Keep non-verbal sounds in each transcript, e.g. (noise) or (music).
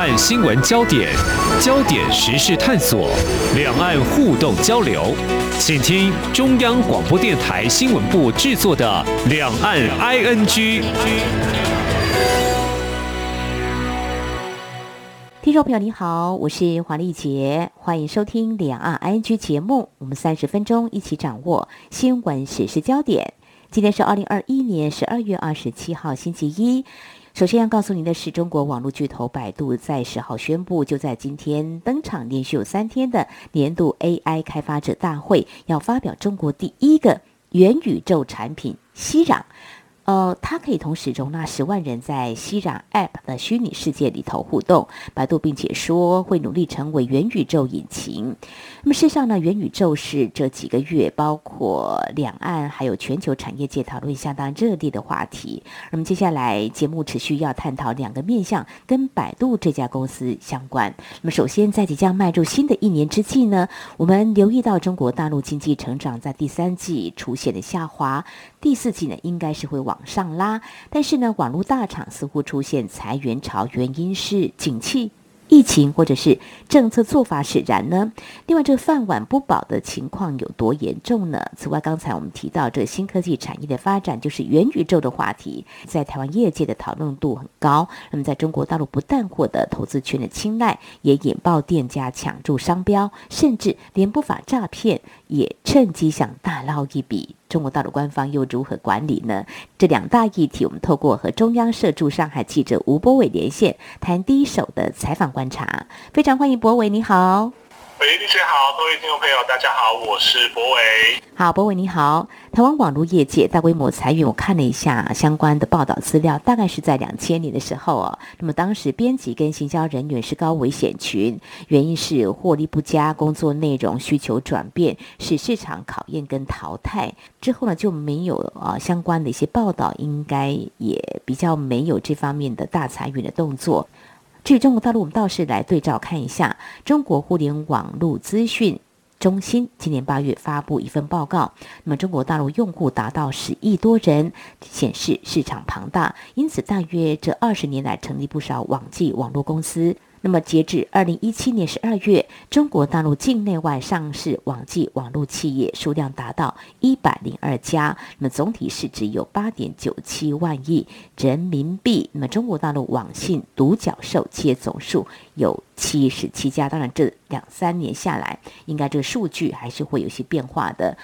岸新闻焦点，焦点时事探索，两岸互动交流，请听中央广播电台新闻部制作的《两岸 ING》。听众朋友你好，我是黄丽杰，欢迎收听《两岸 ING》节目，我们三十分钟一起掌握新闻时事焦点。今天是二零二一年十二月二十七号，星期一。首先要告诉您的是，中国网络巨头百度在十号宣布，就在今天登场，连续有三天的年度 AI 开发者大会，要发表中国第一个元宇宙产品——熙壤。呃，它可以同时容纳十万人在熙壤 App 的虚拟世界里头互动。百度并且说会努力成为元宇宙引擎。那么事实上呢，元宇宙是这几个月包括两岸还有全球产业界讨论相当热烈的话题。那么接下来节目持续要探讨两个面向跟百度这家公司相关。那么首先在即将迈入新的一年之际呢，我们留意到中国大陆经济成长在第三季出现了下滑，第四季呢应该是会往上拉，但是呢网络大厂似乎出现裁员潮，原因是景气。疫情或者是政策做法使然呢？另外，这个饭碗不保的情况有多严重呢？此外，刚才我们提到这新科技产业的发展，就是元宇宙的话题，在台湾业界的讨论度很高。那么，在中国大陆不但获得投资圈的青睐，也引爆店家抢注商标，甚至连不法诈骗也趁机想大捞一笔。中国大陆官方又如何管理呢？这两大议题，我们透过和中央社驻上海记者吴波伟连线，谈第一手的采访观察。非常欢迎博伟，你好。喂，丽姐好，各位听众朋友，大家好，我是柏伟。好，柏伟你好。台湾网络业界大规模裁员，我看了一下相关的报道资料，大概是在两千年的时候哦。那么当时编辑跟行销人员是高危险群，原因是获利不佳，工作内容需求转变，是市场考验跟淘汰。之后呢就没有啊相关的一些报道，应该也比较没有这方面的大裁员的动作。据中国大陆，我们倒是来对照看一下，中国互联网络资讯中心今年八月发布一份报告，那么中国大陆用户达到十亿多人，显示市场庞大，因此大约这二十年来成立不少网际网络公司。那么，截至二零一七年十二月，中国大陆境内外上市网际网络企业数量达到一百零二家，那么总体市值有八点九七万亿人民币。那么，中国大陆网信独角兽企业总数有七十七家。当然，这两三年下来，应该这个数据还是会有些变化的。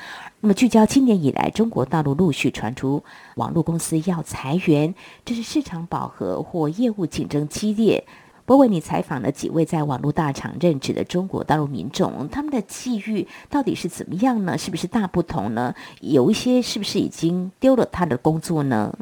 那么，聚焦今年以来，中国大陆陆续传出网络公司要裁员，这是市场饱和或业务竞争激烈。不过，你采访了几位在网络大厂任职的中国大陆民众，他们的际遇到底是怎么样呢？是不是大不同呢？有一些是不是已经丢了他的工作呢？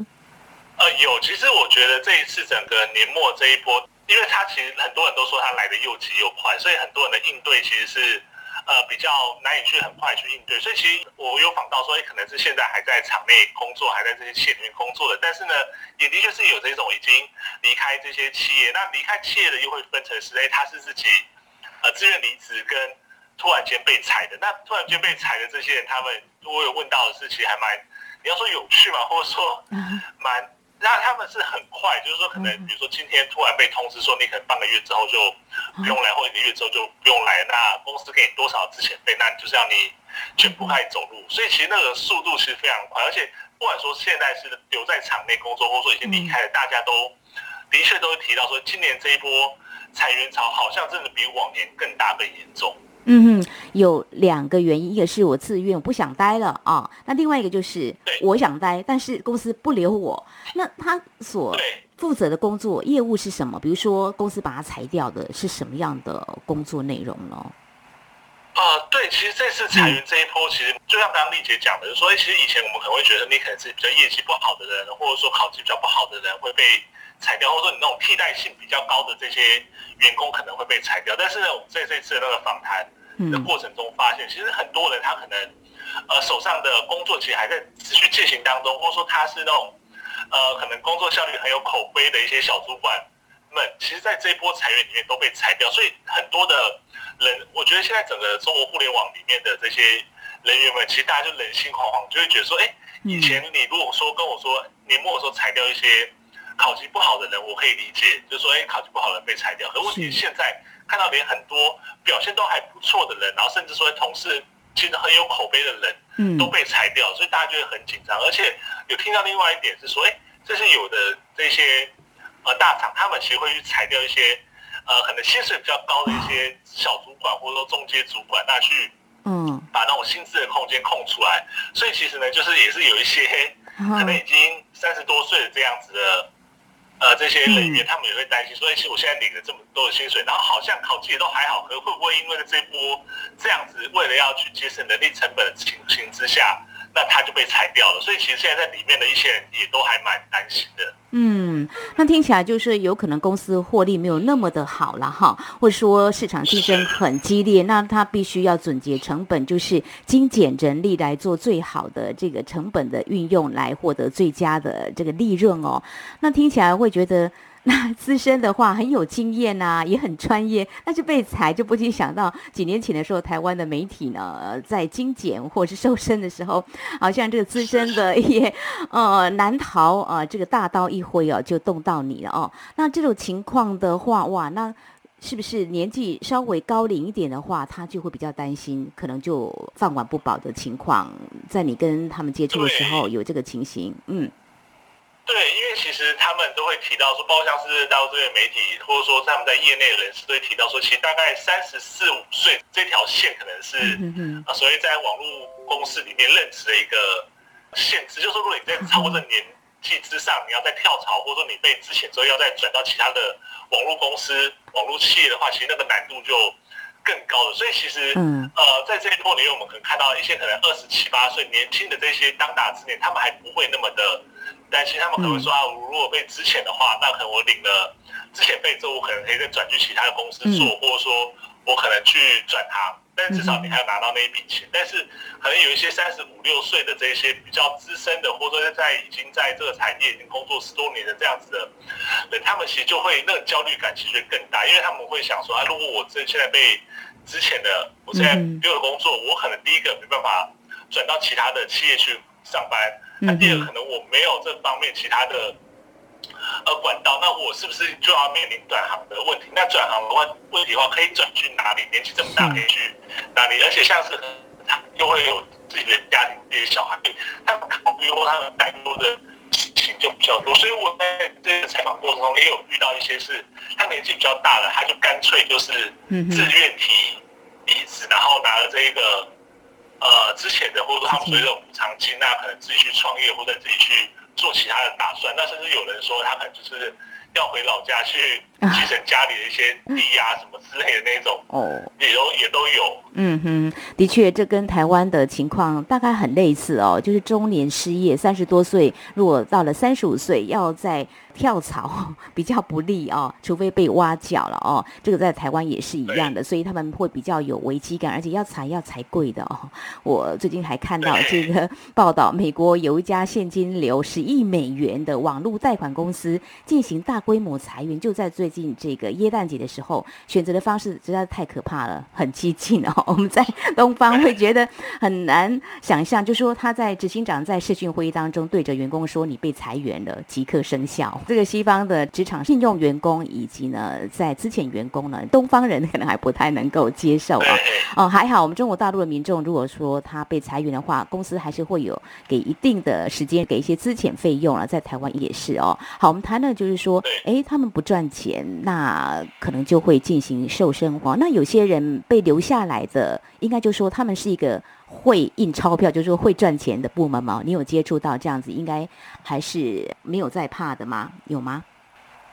呃，有。其实我觉得这一次整个年末这一波，因为他其实很多人都说他来的又急又快，所以很多人的应对其实是。呃，比较难以去很快去应对，所以其实我有访到说，哎，可能是现在还在场内工作，还在这些企业里面工作的，但是呢，也的确是有这种已经离开这些企业，那离开企业的又会分成是，哎，他是自己呃自愿离职，跟突然间被裁的。那突然间被裁的这些人，他们我有问到的是，其实还蛮，你要说有趣嘛，(laughs) 或者说蛮。那他们是很快，就是说可能，比如说今天突然被通知说你可能半个月之后就不用来，或一个月之后就不用来，那公司给你多少资遣费，那你就是要你全部开始走路。所以其实那个速度其实非常快，而且不管说现在是留在厂内工作，或者说已经离开了，大家都的确都会提到说，今年这一波裁员潮好像真的比往年更大更严重。嗯哼，有两个原因，一个是我自愿，我不想待了啊。那另外一个就是我想待，但是公司不留我。那他所负责的工作业务是什么？比如说公司把它裁掉的是什么样的工作内容呢？呃，对，其实这次裁员这一波，其实就像刚刚丽姐讲的，就是说，其实以前我们可能会觉得你可能是比较业绩不好的人，或者说考绩比较不好的人会被裁掉，或者说你那种替代性比较高的这些员工可能会被裁掉。但是呢，我们在这次那个访谈的过程中发现，其实很多人他可能呃手上的工作其实还在持续进行当中，或者说他是那种呃可能工作效率很有口碑的一些小主管们，其实在这一波裁员里面都被裁掉。所以很多的人，我觉得现在整个中国互联网里面的这些人员们，其实大家就人心惶惶，就会觉得说，哎，以前你如果说跟我说年末的时候裁掉一些。考级不好的人，我可以理解，就是说，哎，考级不好的人被裁掉。可问题是现在看到连很多表现都还不错的人，然后甚至说同事其实很有口碑的人，嗯，都被裁掉，所以大家就会很紧张。而且有听到另外一点是说，哎，这是有的这些呃大厂，他们其实会去裁掉一些呃可能薪水比较高的一些小主管或者说中阶主管，那去嗯把那种薪资的空间空出来。所以其实呢，就是也是有一些。可能已经三十多岁的这样子的，呃，这些人员他们也会担心说，哎，其实我现在领了这么多的薪水，然后好像考绩也都还好，可会不会因为这波这样子，为了要去节省人力成本的情形之下，那他就被裁掉了？所以其实现在在里面的一些人也都还蛮担心的。嗯，那听起来就是有可能公司获利没有那么的好了哈，或者说市场竞争很激烈，那他必须要总结成本，就是精简人力来做最好的这个成本的运用，来获得最佳的这个利润哦。那听起来会觉得。那资深的话很有经验呐、啊，也很专业，那就被裁就不禁想到几年前的时候，台湾的媒体呢，在精简或是瘦身的时候，好像这个资深的也呃难逃啊、呃，这个大刀一挥哦，就动到你了哦。那这种情况的话，哇，那是不是年纪稍微高龄一点的话，他就会比较担心，可能就饭碗不保的情况，在你跟他们接触的时候有这个情形，嗯。对，因为其实他们都会提到说，包括像是大陆这边媒体，或者说他们在业内人士都会提到说，其实大概三十四五岁这条线可能是啊，所谓在网络公司里面任职的一个限制，就是说如果你在超过这年纪之上，你要再跳槽，或者说你被之前之后要再转到其他的网络公司、网络企业的话，其实那个难度就更高了。所以其实呃，在这一波里面，我们可能看到一些可能二十七八岁年轻的这些当打之年，他们还不会那么的。担心他们可能会说啊，我如果被资遣的话，那可能我领了之前费之后，我可能可以再转去其他的公司做，或者说我可能去转行，但至少你还要拿到那一笔钱。但是可能有一些三十五六岁的这些比较资深的，或者说在已经在这个产业已经工作十多年的这样子的人，他们其实就会那个焦虑感其实更大，因为他们会想说啊，如果我这现在被之前的，我现在没有工作，我可能第一个没办法转到其他的企业去上班。那第二，可能我没有这方面其他的呃管道，那我是不是就要面临转行的问题？那转行的问问题的话，可以转去哪里？年纪这么大，可以去哪里？而且像是他又会有自己的家庭、自己的小孩，他们考虑或他们担忧的事情就比较多。所以我在这个采访过程中也有遇到一些是，他年纪比较大了，他就干脆就是自愿提离职，然后拿了这一个。呃，之前的或者说他们所谓的补偿金，那可能自己去创业或者自己去做其他的打算，那甚至有人说他可能就是要回老家去继承家里的一些地啊什么之类的那种，哦，也都也都有。嗯哼，的确，这跟台湾的情况大概很类似哦，就是中年失业，三十多岁，如果到了三十五岁，要在。跳槽 (laughs) 比较不利哦，除非被挖角了哦。这个在台湾也是一样的，所以他们会比较有危机感，而且要裁要裁贵的哦。我最近还看到这个报道，美国有一家现金流十亿美元的网络贷款公司进行大规模裁员，就在最近这个耶诞节的时候，选择的方式实在是太可怕了，很激进哦。(laughs) 我们在东方会觉得很难想象，就说他在执行长在视讯会议当中对着员工说：“你被裁员了，即刻生效。”这个西方的职场信用员工以及呢，在资遣员工呢，东方人可能还不太能够接受啊。哦，还好，我们中国大陆的民众，如果说他被裁员的话，公司还是会有给一定的时间，给一些资遣费用啊。在台湾也是哦。好，我们谈的就是说，哎，他们不赚钱，那可能就会进行瘦身哦。那有些人被留下来的，应该就说他们是一个。会印钞票，就是说会赚钱的部门嘛？你有接触到这样子，应该还是没有在怕的吗？有吗？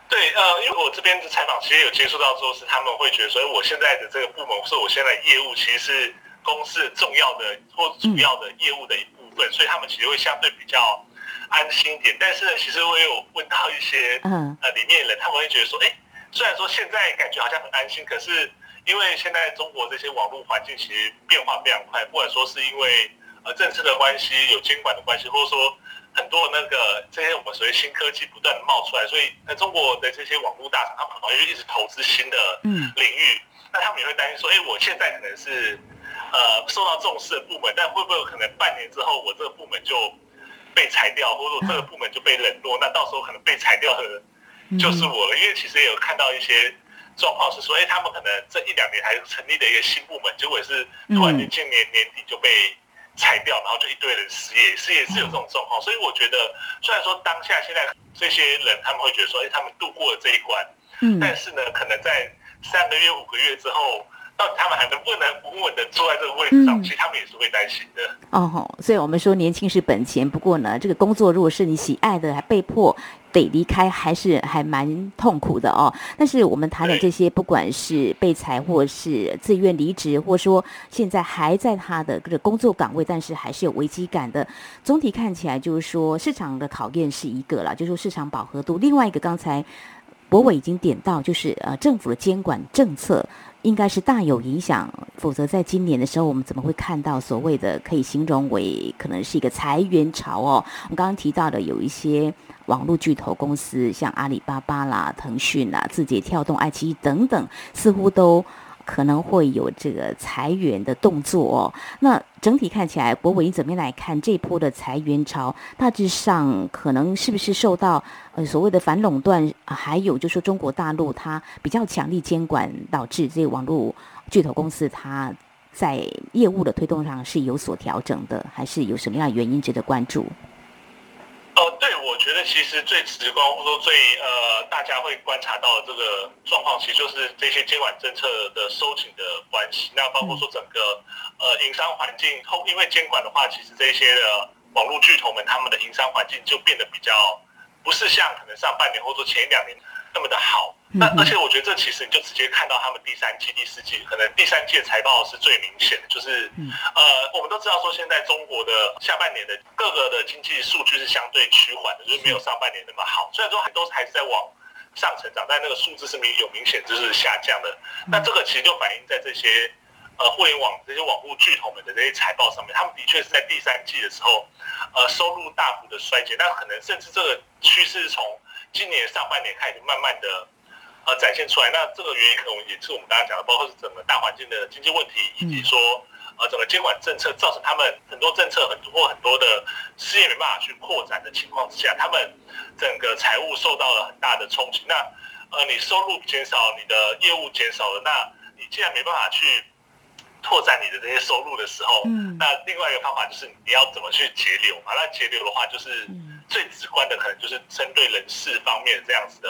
对，呃，因为我这边的采访其实有接触到，说是他们会觉得，所以我现在的这个部门，是我现在业务其实是公司重要的或主要的业务的一部分，嗯、所以他们其实会相对比较安心一点。但是呢，其实我也有问到一些嗯呃里面的人，他们会觉得说，哎，虽然说现在感觉好像很安心，可是。因为现在中国这些网络环境其实变化非常快，不管说是因为呃政策的关系、有监管的关系，或者说很多那个这些我们所谓新科技不断的冒出来，所以那中国的这些网络大厂，他们好像就一直投资新的领域，嗯、那他们也会担心说，哎，我现在可能是呃受到重视的部门，但会不会有可能半年之后我这个部门就被裁掉，或者说这个部门就被冷落，那到时候可能被裁掉的就是我了。因为其实也有看到一些状况是说，哎，他们可能这一两年还成立了一个新部门，结果也是突然间今年年底就被裁掉，然后就一堆人失业，失业是有这种状况。所以我觉得，虽然说当下现在这些人他们会觉得说，哎，他们度过了这一关，嗯，但是呢，可能在三个月、五个月之后。到底他们还能不能稳稳的坐在这个位置上？嗯、其实他们也是会担心的。哦，所以我们说年轻是本钱。不过呢，这个工作如果是你喜爱的，还被迫得离开，还是还蛮痛苦的哦。但是我们谈的这些，不管是被裁，或是自愿离职，或说现在还在他的这个工作岗位，但是还是有危机感的。总体看起来就是说，市场的考验是一个了，就是说市场饱和度。另外一个，刚才博伟已经点到，就是呃政府的监管政策。应该是大有影响，否则在今年的时候，我们怎么会看到所谓的可以形容为可能是一个裁员潮哦？我们刚刚提到的有一些网络巨头公司，像阿里巴巴啦、腾讯啦、字节跳动、爱奇艺等等，似乎都。可能会有这个裁员的动作哦。那整体看起来，柏纬你怎么来看这波的裁员潮？大致上可能是不是受到呃所谓的反垄断，还有就是说中国大陆它比较强力监管，导致这个网络巨头公司它在业务的推动上是有所调整的，还是有什么样的原因值得关注？哦，对，觉得其实最直观或者说最呃，大家会观察到的这个状况，其实就是这些监管政策的收紧的关系。那包括说整个呃营商环境后，因为监管的话，其实这些的网络巨头们他们的营商环境就变得比较不是像可能上半年或者说前两年那么的好。那而且我觉得这其实你就直接看到他们第三季、第四季，可能第三季的财报是最明显的，就是呃，我们都知道说现在中国的下半年的各个的经济数据是相对趋缓的，就是没有上半年那么好。虽然说还都还是在往上成长，但那个数字是明有明显就是下降的。那这个其实就反映在这些呃互联网这些网络巨头们的这些财报上面，他们的确是在第三季的时候，呃，收入大幅的衰减，那可能甚至这个趋势从今年上半年开始慢慢的。呃，展现出来，那这个原因可能也是我们刚刚讲的，包括是整个大环境的经济问题，以及说，呃，整个监管政策造成他们很多政策很多很多的事业没办法去扩展的情况之下，他们整个财务受到了很大的冲击。那，呃，你收入减少，你的业务减少了，那你既然没办法去拓展你的这些收入的时候，嗯，那另外一个方法就是你要怎么去节流嘛？那节流的话，就是最直观的，可能就是针对人事方面这样子的。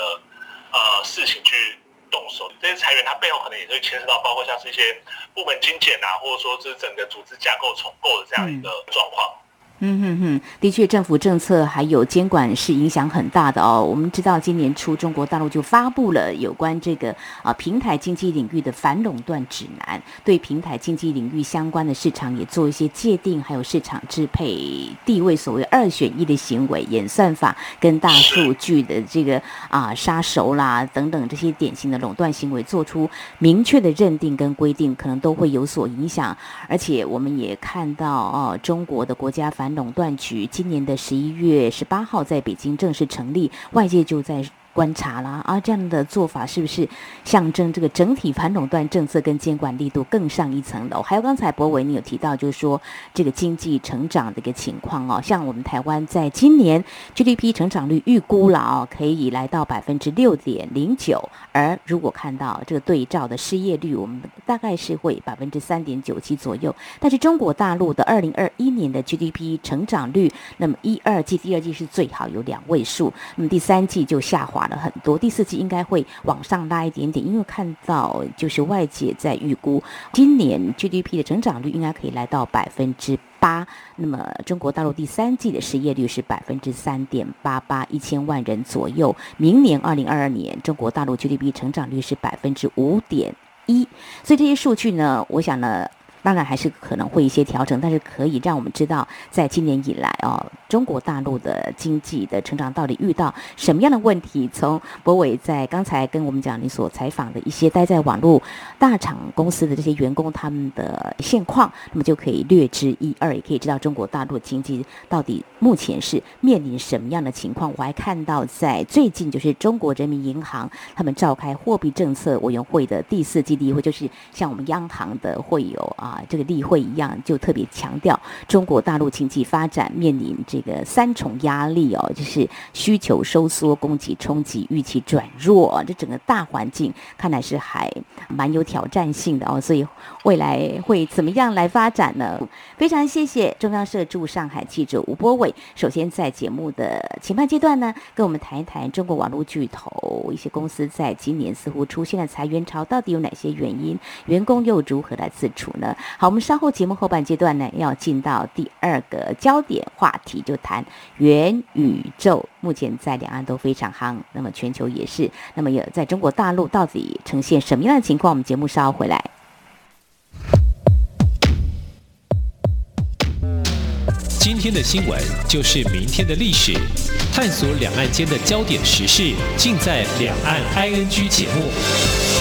呃，事情去动手，这些裁员它背后可能也会牵涉到，包括像是一些部门精简啊，或者说是整个组织架构重构的这样一个状况。嗯嗯哼哼，的确，政府政策还有监管是影响很大的哦。我们知道，今年初中国大陆就发布了有关这个啊平台经济领域的反垄断指南，对平台经济领域相关的市场也做一些界定，还有市场支配地位，所谓二选一的行为、演算法跟大数据的这个啊杀熟啦等等这些典型的垄断行为，做出明确的认定跟规定，可能都会有所影响。而且我们也看到哦，中国的国家反垄断局今年的十一月十八号在北京正式成立，外界就在。观察啦，啊，这样的做法是不是象征这个整体反垄断政策跟监管力度更上一层楼？还有刚才博伟你有提到，就是说这个经济成长的一个情况哦，像我们台湾在今年 GDP 成长率预估了哦，可以来到百分之六点零九，而如果看到这个对照的失业率，我们大概是会百分之三点九七左右。但是中国大陆的二零二一年的 GDP 成长率，那么一二季、第二季是最好有两位数，那么第三季就下滑。了很多，第四季应该会往上拉一点点，因为看到就是外界在预估今年 GDP 的成长率应该可以来到百分之八。那么中国大陆第三季的失业率是百分之三点八八，一千万人左右。明年二零二二年，中国大陆 GDP 成长率是百分之五点一。所以这些数据呢，我想呢。当然还是可能会一些调整，但是可以让我们知道，在今年以来哦，中国大陆的经济的成长到底遇到什么样的问题？从博伟在刚才跟我们讲，你所采访的一些待在网络大厂公司的这些员工他们的现况，那么就可以略知一二，也可以知道中国大陆经济到底目前是面临什么样的情况。我还看到在最近，就是中国人民银行他们召开货币政策委员会的第四季例会，就是像我们央行的会有啊。啊，这个例会一样，就特别强调中国大陆经济发展面临这个三重压力哦，就是需求收缩、供给冲击、预期转弱，这整个大环境看来是还蛮有挑战性的哦。所以未来会怎么样来发展呢？非常谢谢中央社驻上海记者吴波伟。首先在节目的前半阶段呢，跟我们谈一谈中国网络巨头一些公司在今年似乎出现了裁员潮，到底有哪些原因？员工又如何来自处呢？好，我们稍后节目后半阶段呢，要进到第二个焦点话题，就谈元宇宙。目前在两岸都非常夯，那么全球也是。那么有在中国大陆到底呈现什么样的情况？我们节目稍后回来。今天的新闻就是明天的历史，探索两岸间的焦点时事，尽在《两岸 ING》节目。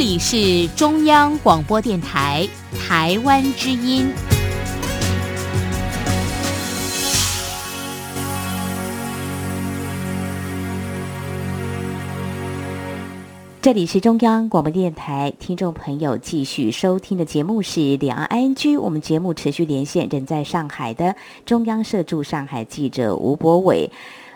里是中央广播电台台湾之音。这里是中央广播电台，听众朋友继续收听的节目是《两岸 ING》，我们节目持续连线人在上海的中央社驻上海记者吴柏伟。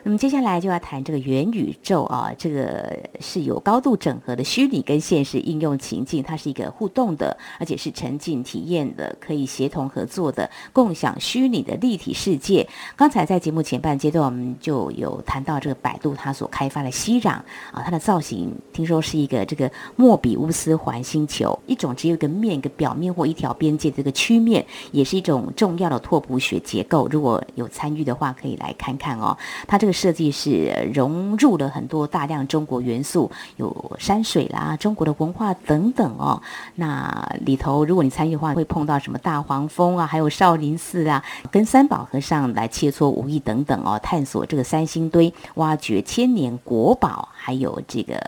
那么接下来就要谈这个元宇宙啊，这个是有高度整合的虚拟跟现实应用情境，它是一个互动的，而且是沉浸体验的，可以协同合作的，共享虚拟的立体世界。刚才在节目前半阶段，我们就有谈到这个百度它所开发的熙壤啊，它的造型听说是一个这个莫比乌斯环星球，一种只有一个面、一个表面或一条边界这个曲面，也是一种重要的拓扑学结构。如果有参与的话，可以来看看哦，它这个。设计是融入了很多大量中国元素，有山水啦、中国的文化等等哦。那里头，如果你参与的话，会碰到什么大黄蜂啊，还有少林寺啊，跟三宝和尚来切磋武艺等等哦，探索这个三星堆，挖掘千年国宝，还有这个。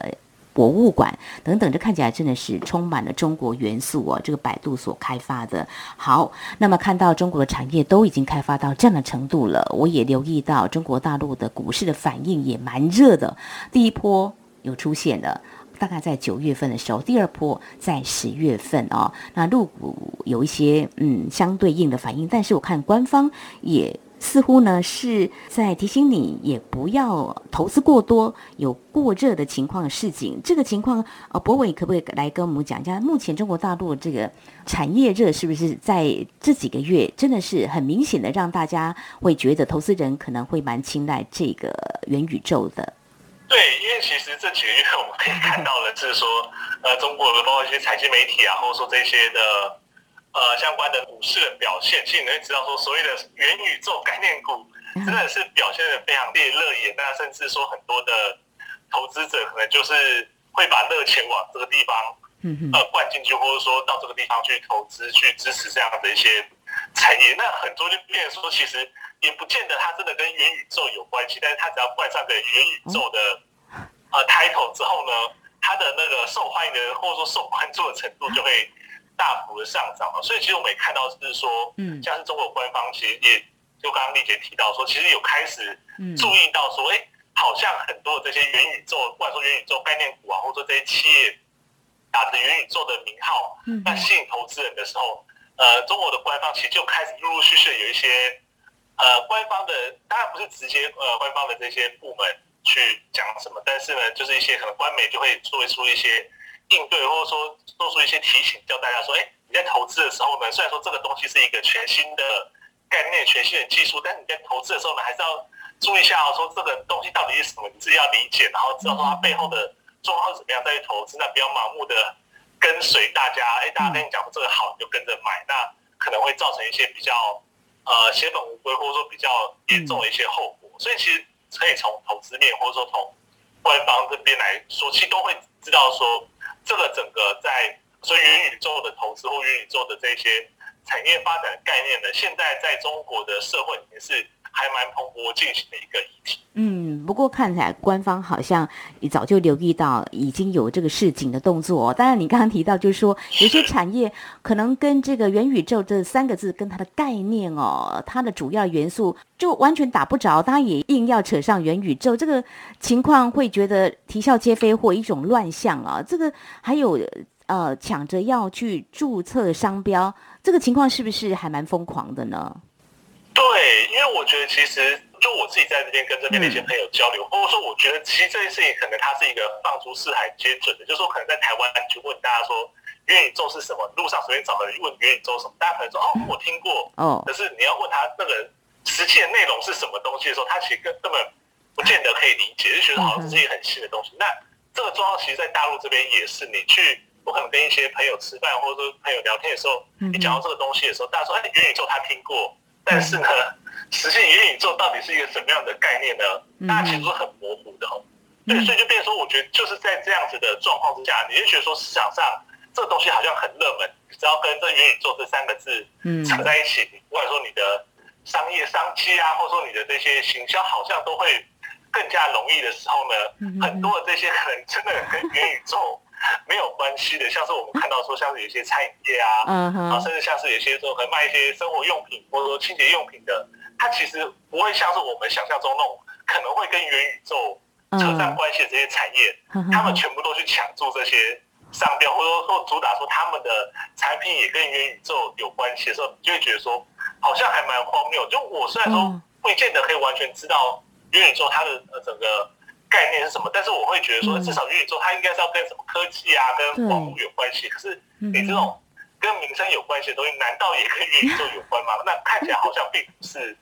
博物馆等等，这看起来真的是充满了中国元素哦。这个百度所开发的，好，那么看到中国的产业都已经开发到这样的程度了，我也留意到中国大陆的股市的反应也蛮热的。第一波有出现了，大概在九月份的时候，第二波在十月份哦。那入股有一些嗯相对应的反应，但是我看官方也。似乎呢是在提醒你，也不要投资过多，有过热的情况的示警。这个情况，呃，博伟可不可以来跟我们讲一下？目前中国大陆这个产业热是不是在这几个月真的是很明显的让大家会觉得投资人可能会蛮青睐这个元宇宙的？对，因为其实这几个月我们可以看到的是说，呃，中国的包括一些财经媒体啊，或者说这些的。呃，相关的股市的表现，其实你会知道说，所谓的元宇宙概念股真的是表现的非常烈热眼，那甚至说很多的投资者可能就是会把热钱往这个地方呃灌进去，或者说到这个地方去投资，去支持这样的一些产业。那很多就变成说，其实也不见得它真的跟元宇宙有关系，但是它只要冠上个元宇宙的呃 title 之后呢，它的那个受欢迎的或者说受关注的程度就会。大幅的上涨了，所以其实我们也看到是说，嗯，像是中国官方其实也就刚刚丽姐提到说，其实有开始注意到说，哎，好像很多的这些元宇宙，不管说元宇宙概念股啊，或者说这些企业打着元宇宙的名号，嗯，那吸引投资人的时候，呃，中国的官方其实就开始陆陆续续有一些呃官方的，当然不是直接呃官方的这些部门去讲什么，但是呢，就是一些可能官媒就会做出一些。应对，或者说做出一些提醒，叫大家说：哎，你在投资的时候呢，虽然说这个东西是一个全新的概念、全新的技术，但你在投资的时候呢，还是要注意一下，说这个东西到底是什么，你自己要理解，然后知道它背后的状况是怎么样再去投资，那不要盲目的跟随大家。哎，大家跟你讲说这个好，你就跟着买，那可能会造成一些比较呃血本无归，或者说比较严重的一些后果。所以其实可以从投资面或者说从官方这边来说，其实都会知道说，这个整个在所以元宇宙的投资或元宇宙的这些产业发展的概念呢，现在在中国的社会里面是。还蛮蓬勃进行的一个议题。嗯，不过看起来官方好像也早就留意到，已经有这个市井的动作。当然，你刚刚提到，就是说有些产业可能跟这个元宇宙这三个字跟它的概念哦，它的主要元素就完全打不着，它也硬要扯上元宇宙，这个情况会觉得啼笑皆非或一种乱象啊。这个还有呃抢着要去注册商标，这个情况是不是还蛮疯狂的呢？对，因为我觉得其实就我自己在这边跟这边的一些朋友交流，或者说我觉得其实这件事情可能它是一个放诸四海皆准的，就是说可能在台湾你去问大家说元宇宙是什么，路上随便找个人问元宇宙什么，大家可能说哦我听过，哦，可是你要问他那个实际的内容是什么东西的时候，他其实根根本不见得可以理解，就觉得好像这是一个很新的东西。那这个状况其实，在大陆这边也是，你去我可能跟一些朋友吃饭或者说朋友聊天的时候，你讲到这个东西的时候，大家说哎元宇宙他听过。但是呢，实现元宇宙到底是一个什么样的概念呢？大家其实是很模糊的哦。对，所以就变成说，我觉得就是在这样子的状况之下，你就觉得说市场上这个东西好像很热门，只要跟这元宇宙这三个字扯在一起，不管说你的商业商机啊，或者说你的这些行销，好像都会更加容易的时候呢，很多的这些可能真的跟元宇宙。(laughs) 没有关系的，像是我们看到说，像是有些餐饮业啊，(laughs) 嗯哼，啊，甚至像是有些说可能卖一些生活用品或者说清洁用品的，它其实不会像是我们想象中那种可能会跟元宇宙扯上关系的这些产业，他们全部都去抢注这些商标，或者说主打说他们的产品也跟元宇宙有关系的时候，你就会觉得说好像还蛮荒谬。就我虽然说不见得可以完全知道元宇宙它的呃整个。概念是什么？但是我会觉得说，至少元宇宙它应该是要跟什么科技啊、跟网络有关系。可是你这种跟民生有关系的东西，难道也跟元宇宙有关吗？(laughs) 那看起来好像并不是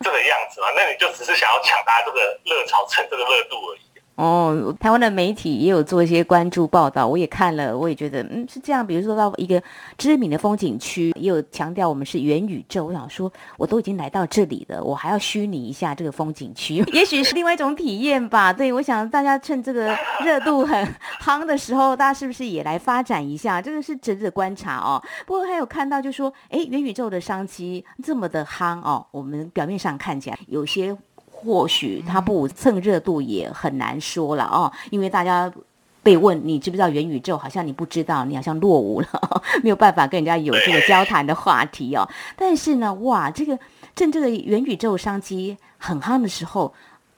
这个样子嘛。那你就只是想要抢大家这个热潮，蹭这个热度而已。哦，台湾的媒体也有做一些关注报道，我也看了，我也觉得嗯是这样。比如说到一个知名的风景区，也有强调我们是元宇宙。我想说，我都已经来到这里了，我还要虚拟一下这个风景区，(laughs) 也许是另外一种体验吧。对，我想大家趁这个热度很夯的时候，大家是不是也来发展一下？这个是值得观察哦。不过还有看到就说，哎，元宇宙的商机这么的夯哦，我们表面上看起来有些。或许他不蹭热度也很难说了哦，因为大家被问你知不知道元宇宙，好像你不知道，你好像落伍了，(laughs) 没有办法跟人家有这个交谈的话题哦。但是呢，哇，这个正这个元宇宙商机很夯的时候，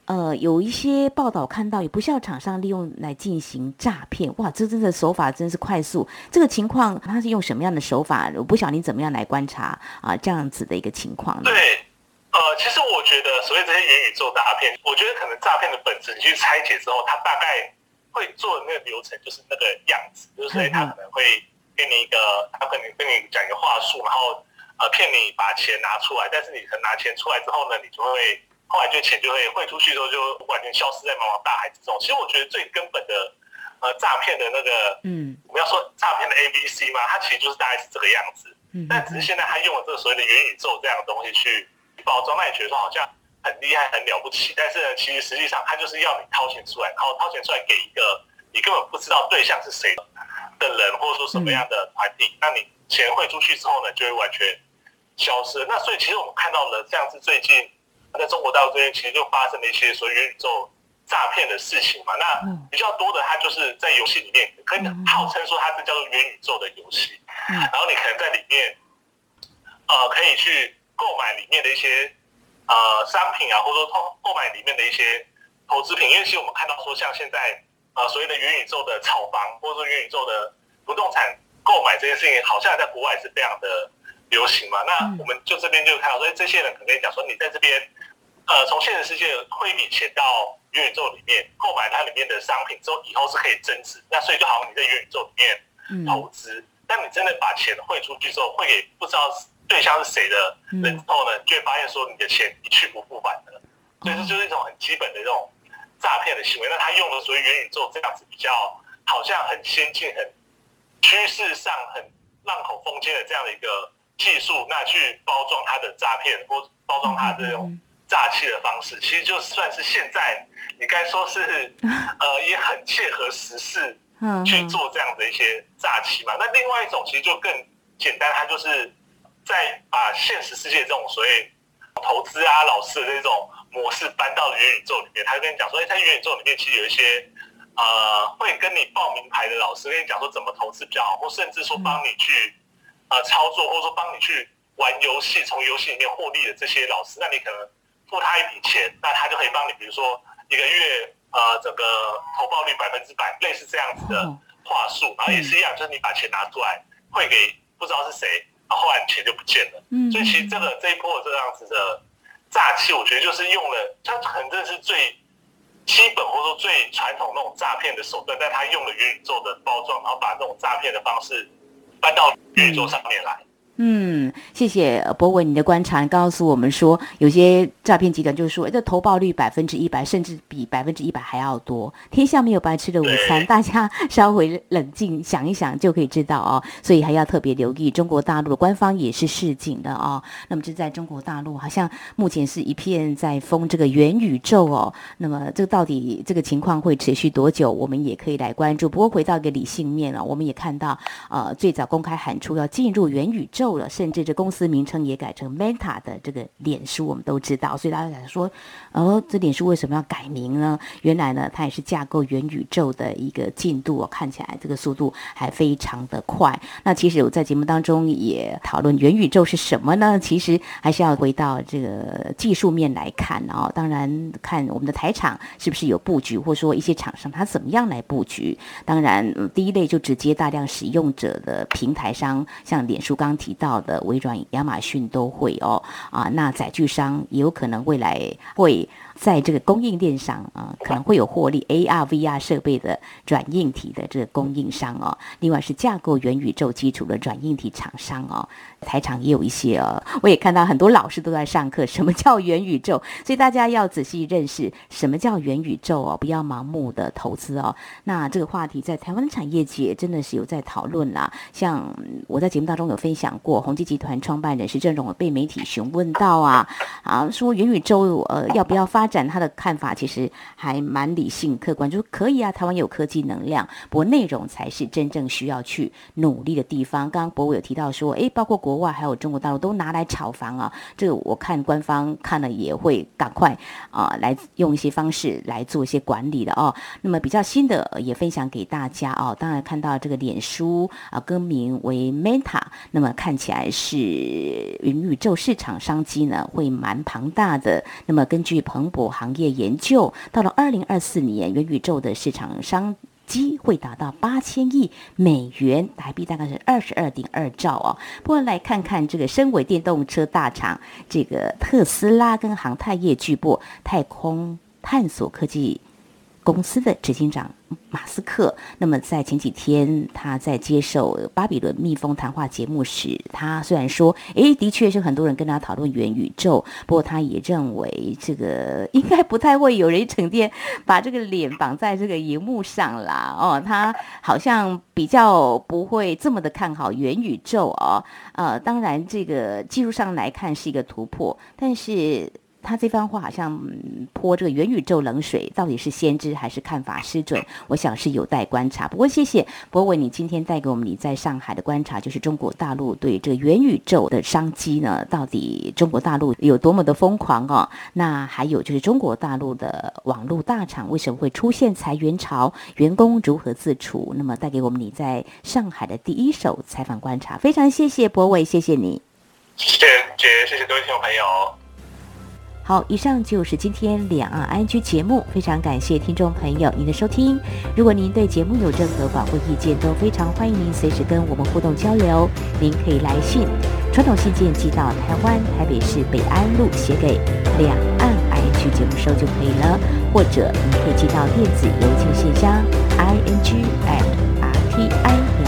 呃，有一些报道看到有不肖厂商利用来进行诈骗，哇，这真的手法真是快速。这个情况他是用什么样的手法？我不晓得你怎么样来观察啊，这样子的一个情况呢？对。呃，其实我觉得所谓这些元宇宙诈骗，我觉得可能诈骗的本质，你去拆解之后，他大概会做的那个流程就是那个样子，就是所以他可能会给你一个，他可能跟你讲一个话术，然后呃骗你把钱拿出来，但是你可能拿钱出来之后呢，你就会后来就钱就会汇出去之后就完全消失在茫茫大海之中。其实我觉得最根本的呃诈骗的那个，嗯，我们要说诈骗的 A B C 嘛，它其实就是大概是这个样子，嗯，但只是现在他用了这个所谓的元宇宙这样的东西去。包装，那你觉得说好像很厉害、很了不起，但是呢，其实实际上他就是要你掏钱出来，然后掏钱出来给一个你根本不知道对象是谁的人，或者说什么样的团体，那你钱汇出去之后呢，就会完全消失。那所以其实我们看到了这样子，最近在中国大陆这边其实就发生了一些所谓元宇宙诈骗的事情嘛。那比较多的，它就是在游戏里面，可以号称说它是叫做元宇宙的游戏，然后你可能在里面，呃，可以去。购买里面的一些呃商品啊，或者说购购买里面的一些投资品，因为其实我们看到说，像现在呃所谓的元宇宙的炒房，或者说元宇宙的不动产购买这件事情，好像在国外是非常的流行嘛。那我们就这边就看到说，这些人可能讲说，你在这边呃从现实世界汇一笔钱到元宇宙里面购买它里面的商品之后，以后是可以增值。那所以就好像你在元宇宙里面投资，但你真的把钱汇出去之后，会给不知道。对象是谁的人之后呢，你就会发现说你的钱一去不复返的，所以这就是一种很基本的这种诈骗的行为。那他用的所谓元宇宙这样子比较好像很先进、很趋势上很浪口风尖的这样的一个技术，那去包装他的诈骗或包装他的这种诈欺的方式，其实就算是现在你该说是 (laughs) 呃也很切合时事去做这样的一些诈欺嘛。那另外一种其实就更简单，它就是在把现实世界这种所谓投资啊、老师的这种模式搬到了元宇宙里面。他就跟你讲说，哎，在元宇宙里面其实有一些呃会跟你报名牌的老师跟你讲说怎么投资比较好，或甚至说帮你去呃操作，或者说帮你去玩游戏，从游戏里面获利的这些老师，那你可能。付他一笔钱，那他就可以帮你，比如说一个月，呃，整个投报率百分之百，类似这样子的话术，然后也是一样，就是你把钱拿出来汇给不知道是谁，后后来你钱就不见了。嗯，所以其实这个这一波这样子的诈欺，我觉得就是用了，它可能这是最基本或者说最传统那种诈骗的手段，但他用了元宇宙的包装，然后把这种诈骗的方式搬到元宇宙上面来。嗯，谢谢博文，你的观察告诉我们说，有些诈骗集团就是说，这投报率百分之一百，甚至比百分之一百还要多。天下没有白吃的午餐，(laughs) 大家稍微冷静想一想就可以知道哦。所以还要特别留意，中国大陆的官方也是示警的哦。那么这在中国大陆，好像目前是一片在封这个元宇宙哦。那么这个到底这个情况会持续多久，我们也可以来关注。不过回到一个理性面了，我们也看到，呃，最早公开喊出要进入元宇宙。了，甚至这公司名称也改成 Meta 的这个脸书，我们都知道，所以大家想说，哦，这脸书为什么要改名呢？原来呢，它也是架构元宇宙的一个进度，哦，看起来这个速度还非常的快。那其实我在节目当中也讨论元宇宙是什么呢？其实还是要回到这个技术面来看哦。当然，看我们的台厂是不是有布局，或者说一些厂商它怎么样来布局。当然，第一类就直接大量使用者的平台商，像脸书刚提。到的微软、亚马逊都会哦啊，那载具商也有可能未来会。在这个供应链上啊，可能会有获利。AR、VR 设备的软硬体的这个供应商哦，另外是架构元宇宙基础的软硬体厂商哦，台厂也有一些哦。我也看到很多老师都在上课，什么叫元宇宙？(laughs) 所以大家要仔细认识什么叫元宇宙哦，不要盲目的投资哦。那这个话题在台湾的产业界真的是有在讨论啦。像我在节目当中有分享过，宏基集团创办人施正荣被媒体询问到啊啊，说元宇宙呃要不要发？展他的看法其实还蛮理性客观，就说可以啊，台湾有科技能量，不过内容才是真正需要去努力的地方。刚刚柏纬有提到说，诶，包括国国外还有中国大陆都拿来炒房啊，这个我看官方看了也会赶快啊来用一些方式来做一些管理的哦。那么比较新的也分享给大家哦。当然看到这个脸书啊更名为 Meta，那么看起来是元宇宙市场商机呢会蛮庞大的。那么根据彭博行业研究，到了二零二四年，元宇宙的市场商机会达到八千亿美元，台币大概是二十二点二兆哦。不过来看看这个身为电动车大厂，这个特斯拉跟航太业巨擘太空探索科技公司的执行长。马斯克，那么在前几天，他在接受巴比伦蜜蜂谈话节目时，他虽然说，诶，的确是很多人跟他讨论元宇宙，不过他也认为这个应该不太会有人整天把这个脸绑在这个荧幕上啦。哦，他好像比较不会这么的看好元宇宙哦。呃，当然这个技术上来看是一个突破，但是。他这番话好像泼这个元宇宙冷水，到底是先知还是看法失准？我想是有待观察。不过谢谢博伟，你今天带给我们你在上海的观察，就是中国大陆对这个元宇宙的商机呢，到底中国大陆有多么的疯狂哦？那还有就是中国大陆的网络大厂为什么会出现裁员潮？员工如何自处？那么带给我们你在上海的第一手采访观察，非常谢谢博伟，谢谢你。谢谢，谢谢各位听众朋友。好，以上就是今天两岸 ING 节目，非常感谢听众朋友您的收听。如果您对节目有任何宝贵意见，都非常欢迎您随时跟我们互动交流。您可以来信，传统信件寄到台湾台北市北安路，写给两岸 ING 节目收就可以了。或者您可以寄到电子邮件信箱 ing at rti 点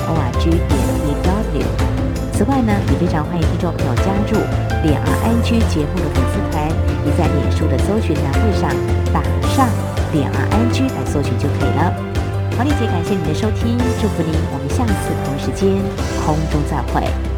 org 点 tw。此外呢，也非常欢迎听众朋友加入两岸 ING 节目的粉丝团。你在脸书的搜寻栏位上打上“两岸 ING” 来搜寻就可以了。黄丽姐，感谢你的收听，祝福您，我们下次同一时间空中再会。